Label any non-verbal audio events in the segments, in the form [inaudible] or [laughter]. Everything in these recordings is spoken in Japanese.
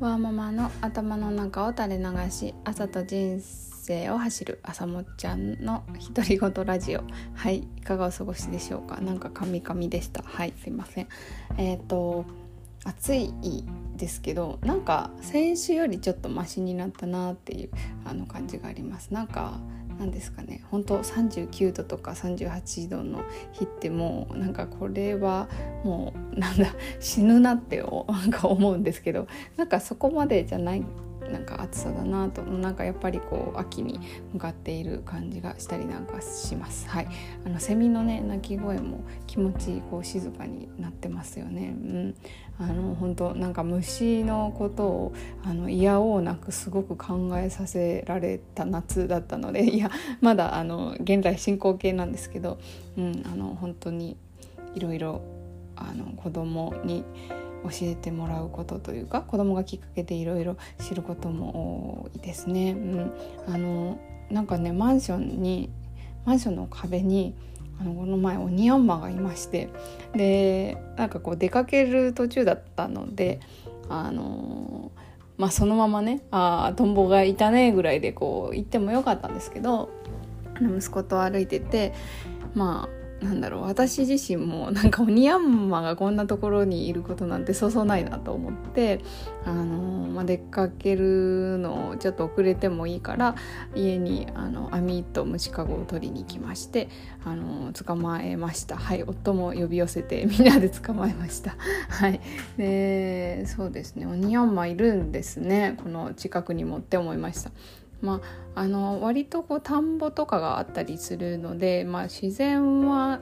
ワーママの頭の中を垂れ流し朝と人生を走る朝もっちゃんの独り言ラジオ。はいいかがお過ごしでしょうか？なんかカミカミでした。はいすいません。えっ、ー、と暑いですけどなんか先週よりちょっとマシになったなっていうあの感じがあります。なんか何ですかね。本当39度とか38度の日ってもうなんかこれはもうなんだ死ぬなって [laughs] なんか思うんですけどなんかそこまでじゃないなんか暑さだなとなんかやっぱりこう秋に向かっている感じがしたりなんかします。はい、あのセミのね鳴き声も気持ちこう静かになってますよね。うん、あの本当なんか虫のことをあの嫌おうなくすごく考えさせられた夏だったので [laughs] いやまだあの現在進行形なんですけど、うん、あの本当にいろいろあの子供に教えてもらうことというか子供がきっかけでいろいろ知ることも多いですね。うん、あのなんかねマンションにマンションの壁にあのこの前オニヤンマがいましてでなんかこう出かける途中だったのであのまあそのままねあトンボがいたねぐらいでこう行ってもよかったんですけど息子と歩いててまあなんだろう私自身もなんかオニヤンマがこんなところにいることなんてそうそうないなと思って、あのまあ、出かけるのをちょっと遅れてもいいから家にあの網と虫かごを取りに行きまして、あの捕まえました。はい夫も呼び寄せて [laughs] みんなで捕まえました。はい。でそうですね。オニヤンマいるんですね。この近くにもって思いました。まあ、あの割とこう田んぼとかがあったりするので、まあ、自然は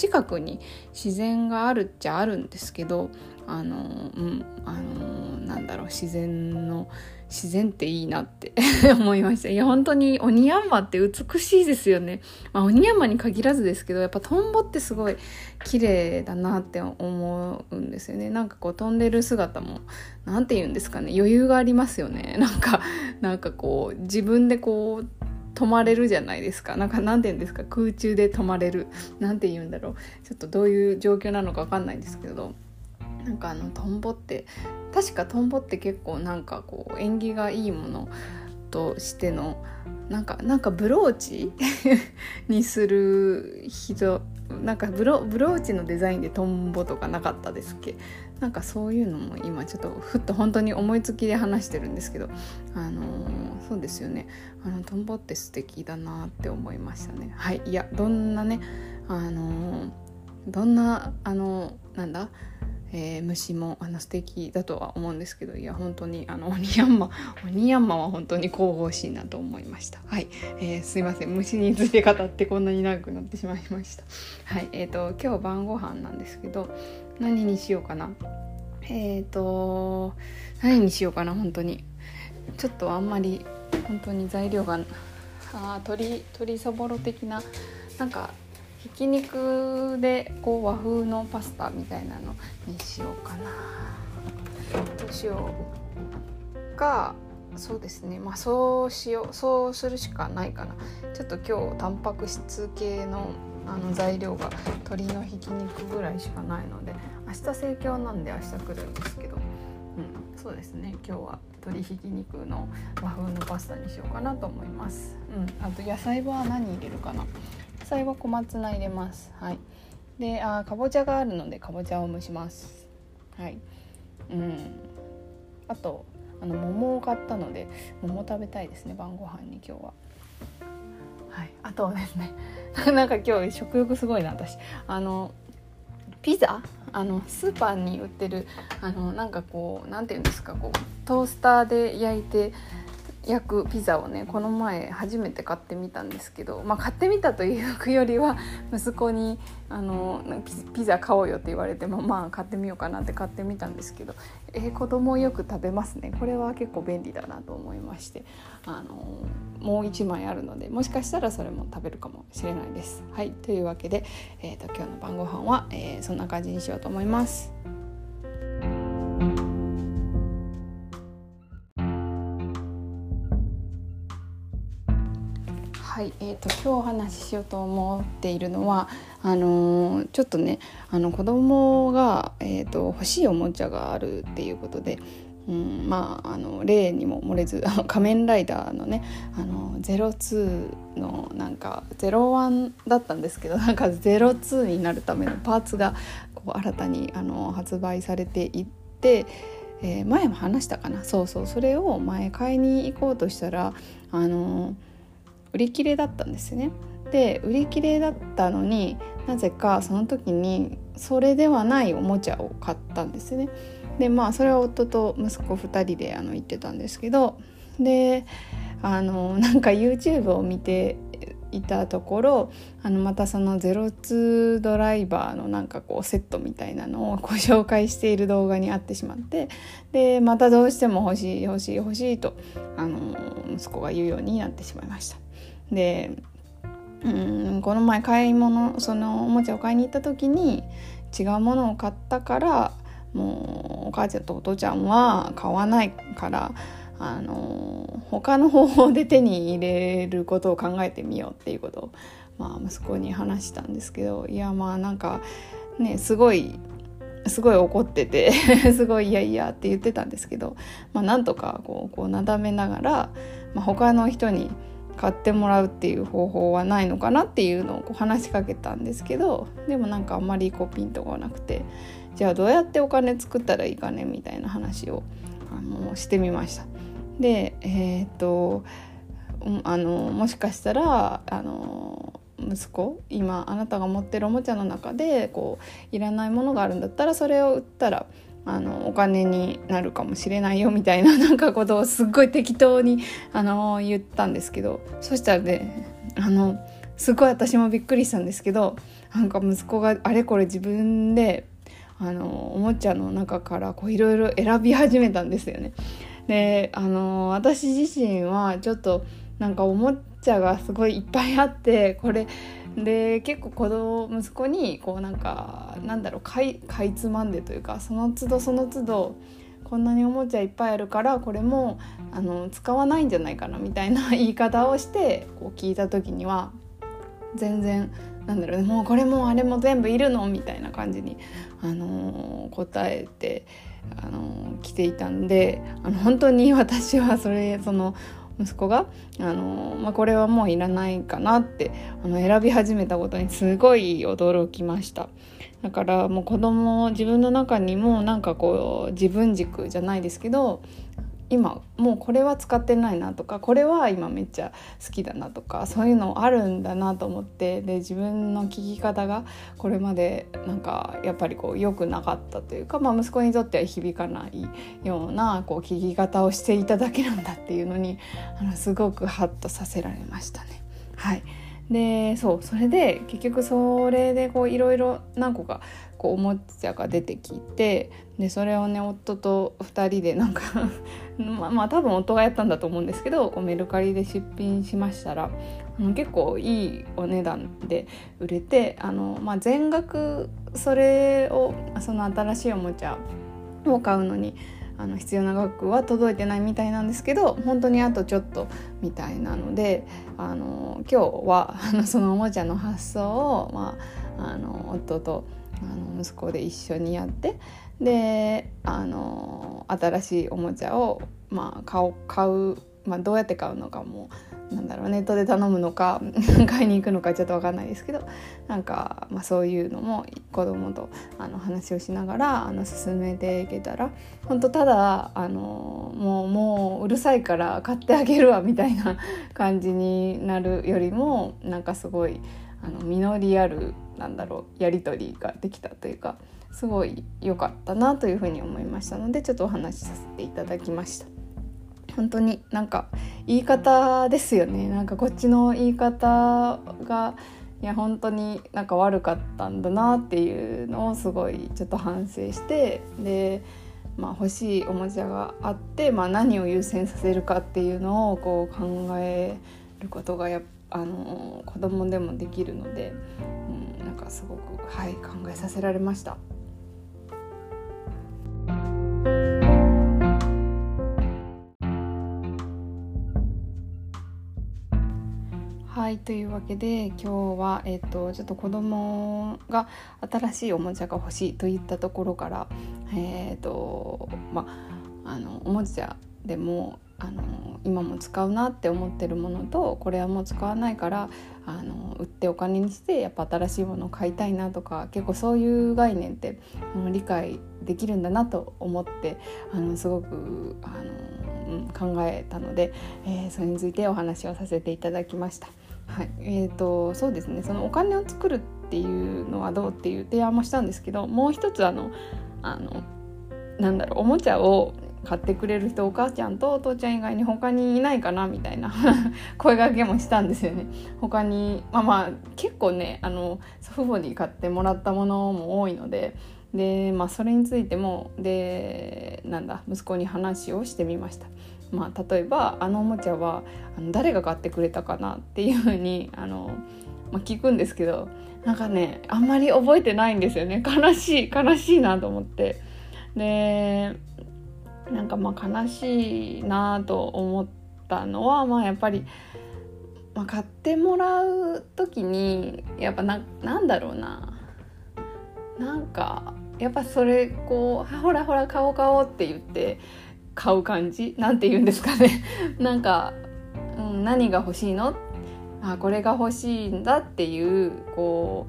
近くに自然があるっちゃあるんですけどあのうんあのなんだろう自然の自然っていいなって [laughs] 思いました。いや本当に鬼山って美しいですよね、まあ、鬼山に限らずですけどやっぱトンボってすごい綺麗だなって思うんですよね。なんかこう飛んでる姿も何て言うんですかね余裕がありますよね。なんかなんかこう自分でこう止まれるじゃないですか。なんか何て言うんですか。空中で止まれる。何て言うんだろう。ちょっとどういう状況なのか分かんないんですけど。なんかあのトンボって確かトンボって結構なんかこう縁起がいいものとしてのなんかなんかブローチ？[laughs] にする人なんかブロブローチのデザインでトンボとかなかったですっけ？なんかそういうのも今ちょっとふっと本当に思いつきで話してるんですけどあのー、そうですよね。あのトンボって素敵だなって思いましたね。はい。いやどんなねあのー、どんなあのー、なんだ？えー、虫もあの素敵だとは思うんですけどいや本当にあのオニヤンマ [laughs] オニヤンマは本当に神々しいなと思いました。はい、えー、すいません。虫について語ってこんなに長くなってしまいました。[laughs] はい。えーと、今日晩ご飯なんですけど何にしようかな。えっ、ー、と何にしようかな本当に。ちょっとあんまり本当に材料があ鶏鶏そぼろ的ななんかひき肉でこう和風のパスタみたいなのにしようかな。どうしようか。そうですね。まあそうしようそうするしかないかな。ちょっと今日タンパク質系のあの材料が鶏のひき肉ぐらいしかないので明日盛況なんで明日来るんですけど。うん。そうですね。今日は鶏ひき肉の和風のパスタにしようかなと思います。うん。あと野菜は何入れるかな。菜は小松菜入れます。はい。であかぼちゃがあるのでかぼちゃを蒸します。はい。うん。あとあの桃を買ったので桃食べたいですね晩ご飯に今日は。はい。あとですね [laughs] なんか今日食欲すごいな私。あのピザ？あのスーパーに売ってるあのなんかこう何て言うんですかこうトースターで焼いて焼くピザをねこの前初めて買ってみたんですけど、まあ、買ってみたというよりは息子にあのピザ買おうよって言われてもまあ買ってみようかなって買ってみたんですけど、えー、子供よく食べますねこれは結構便利だなと思いましてあのもう1枚あるのでもしかしたらそれも食べるかもしれないです。はいというわけで、えーと、今日の晩ご飯は、えー、そんな感じにしようと思います。はい、えーと、今日お話ししようと思っているのはあのー、ちょっとねあの子供が、えーと、欲しいおもちゃがあるっていうことでうん、まああの例にも漏れず「仮面ライダー」のねあの02のなんか01だったんですけどなんか02になるためのパーツがこう新たにあの発売されていって、えー、前も話したかな。そうそうそれを前買いに行こうとしたらあの売り切れだったんですね。で売り切れだったのになぜかその時にそれではないおもちゃを買ったんですね。でまあそれは夫と息子2人であの行ってたんですけどであのなんか YouTube を見ていたところあのまたその02ドライバーのなんかこうセットみたいなのをご紹介している動画にあってしまってでまたどうしても欲しい欲しい欲しいとあの息子が言うようになってしまいました。でうんこの前買い物そのおもちゃを買いに行った時に違うものを買ったからもうお母ちゃんとお父ちゃんは買わないからあの他の方法で手に入れることを考えてみようっていうこと。を、まあ、息子に話したんですけどいやまあなんかねすごいすごい怒ってて [laughs] すごいいやいやって言ってたんですけど、まあ、なんとかこうこうなだめながら、まあ、他の人に買ってもらうっていう方法はないのかなっていうのをこう話しかけたんですけどでもなんかあんまりこうピンとこなくてじゃあどうやってお金作ったらいいかねみたいな話をあのしてみました。でえー、っとあのもしかしたらあの息子今あなたが持ってるおもちゃの中でこういらないものがあるんだったらそれを売ったらあのお金になるかもしれないよみたいな [laughs] なんかことをすっごい適当にあの言ったんですけどそしたらねあのすごい私もびっくりしたんですけどなんか息子があれこれ自分であのおもちゃの中からいろいろ選び始めたんですよね。であの私自身はちょっとなんかおもちゃがすごいいっぱいあってこれで結構子供息子にこうなんかなんだろうかいかいつまんでというかその都度その都度こんなにおもちゃいっぱいあるからこれもあの使わないんじゃないかなみたいな言い方をしてこう聞いた時には全然なんだろうもうこれもあれも全部いるのみたいな感じに、あのー、答えて、あのー、来ていたんであの本当に私はそれその息子が、あの、まあ、これはもういらないかなってあの選び始めたことにすごい驚きました。だからもう子供自分の中にもなんかこう自分軸じゃないですけど今もうこれは使ってないなとかこれは今めっちゃ好きだなとかそういうのあるんだなと思ってで自分の聞き方がこれまでなんかやっぱりこう良くなかったというか、まあ、息子にとっては響かないようなこう聞き方をしていただけなんだっていうのにあのすごくハッとさせられましたね。はいでそうそれで結局それでこういろいろ何個かこうおもちゃが出てきてでそれをね夫と2人でなんか [laughs] まあまあ多分夫がやったんだと思うんですけどこうメルカリで出品しましたら結構いいお値段で売れてあの、まあ、全額それをその新しいおもちゃを買うのにあの必要な額は届いてないみたいなんですけど本当にあとちょっとみたいなのであの今日はあのそのおもちゃの発想を、まあ、あの夫とあの息子で一緒にやってであの新しいおもちゃを、まあ、買う買う、まあ、どうやって買うのかもなんだろうネットで頼むのか [laughs] 買いに行くのかちょっと分かんないですけどなんか、まあ、そういうのも子供とあの話をしながらあの進めていけたら本当ただあのもうもううるさいから買ってあげるわみたいな [laughs] 感じになるよりもなんかすごいあの実りあるなんだろうやり取りができたというかすごい良かったなというふうに思いましたのでちょっとお話しさせていただきました。本当になんか言い方ですよねなんかこっちの言い方がいや本当になんか悪かったんだなっていうのをすごいちょっと反省してで、まあ、欲しいおもちゃがあって、まあ、何を優先させるかっていうのをこう考えることがやあの子供でもできるので、うん、なんかすごく、はい、考えさせられました。はいというわけで今日は、えーと、ちょっと子供が新しいおもちゃが欲しいといったところから、えーとまあのおもちゃでもあの今も使うなって思ってるものとこれはもう使わないからあの売ってお金にしてやっぱ新しいものを買いたいなとか結構そういう概念って理解できるんだなと思ってあのすごくあの、考えたので、えー、それについてお話をさせていただきました。はい。えーと、そうですね。そのお金を作るっていうのはどうっていう提案もしたんですけどもう一つあのあのなんだろうおもちゃを買ってくれる人お母ちゃんとお父ちゃん以外に他にいないかなみたいな [laughs] 声がけもしたんですよね。他にまあまあ結構ねあの祖父母に買ってもらったものも多いのででまあそれについてもでなんだ息子に話をしてみました。まあ、例えばあのおもちゃはあの誰が買ってくれたかなっていうふうにあの、まあ、聞くんですけどなんかねあんまり覚えてないんですよね悲しい悲しいなと思って。でなんかまあ悲しいなと思ったのはまあやっぱり、まあ、買ってもらう時にやっぱななんだろうななんかやっぱそれこう「ほらほら買おう買おう」って言って買う感じ？なんて言うんですかね。[laughs] なんか、うん、何が欲しいの？あこれが欲しいんだっていうこ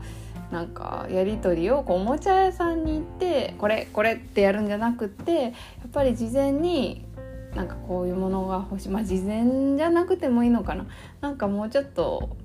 うなんかやり取りをこうおもちゃ屋さんに行ってこれこれってやるんじゃなくってやっぱり事前になんかこういうものが欲しい。まあ事前じゃなくてもいいのかな。なんかもうちょっと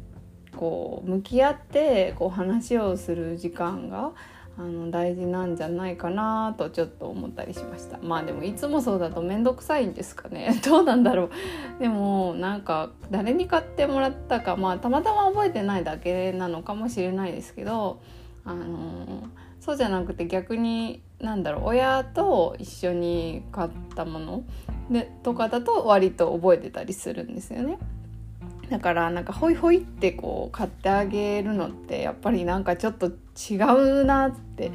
こう向き合ってこう話をする時間があの大事なんじゃないかなとちょっと思ったりしました。まあでもいつもそうだと面倒くさいんですかね。[laughs] どうなんだろう。でもなんか誰に買ってもらったか。まあたまたま覚えてないだけなのかもしれないですけど。あのそうじゃなくて逆になんだろう。親と一緒に買ったもの。でとかだと割と覚えてたりするんですよね。だからなんかホイホイってこう買ってあげるのってやっぱりなんかちょっと違うなって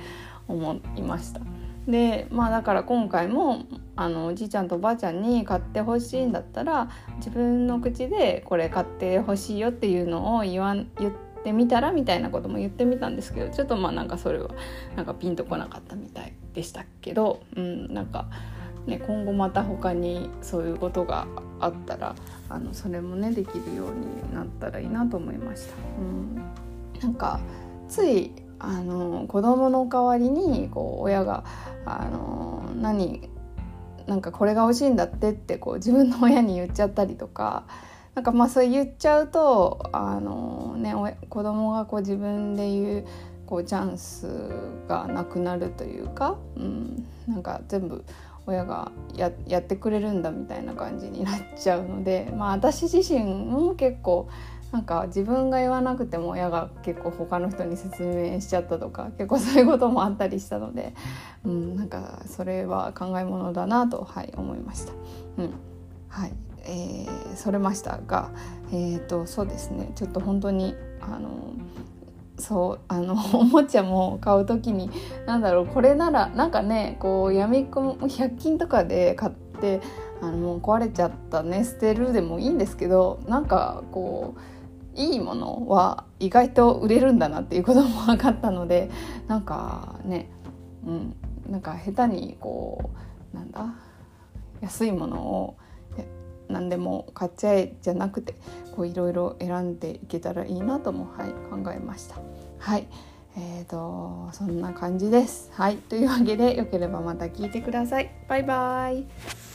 思いました。でまあだから今回もあのおじいちゃんとおばあちゃんに買ってほしいんだったら自分の口でこれ買ってほしいよっていうのを言わん言ってみたらみたいなことも言ってみたんですけどちょっとまあなんかそれはなんかピンとこなかったみたいでしたけど、うん、なんか、ね、今後また他にそういうことがあったらあのそれもねできるようになったらいいなと思いました。うん、なんかついあの子供の代わりにこう親があの何なんかこれが欲しいんだってってこう自分の親に言っちゃったりとかなんかまあそれ言っちゃうとあの、ね、子供がこう自分で言うこうチャンスがなくなるというか、うん、なんか全部親がやってくれるんだみたいな感じになっちゃうので、[laughs] まあ、私自身も結構なんか自分が言わなくても親が結構他の人に説明しちゃったとか結構そういうこともあったりしたので、うん、なんかそれは考えものだなと、はい、思いました。うん。はい。えー、それましたが、えーと、そうですね。ちょっと本当にあのそうあの [laughs] おもちゃも買う時に何だろうこれならなんかねこうやみくも100均とかで買ってあのもう壊れちゃったね捨てるでもいいんですけどなんかこういいものは意外と売れるんだなっていうことも分かったのでなんかねうんなんか下手にこうなんだ安いものを何でも買っちゃえじゃなくてこういろいろ選んでいけたらいいなとも、はい、考えました。はいえーと、そんな感じです。はい、というわけでよければまた聞いてください。バイバイ。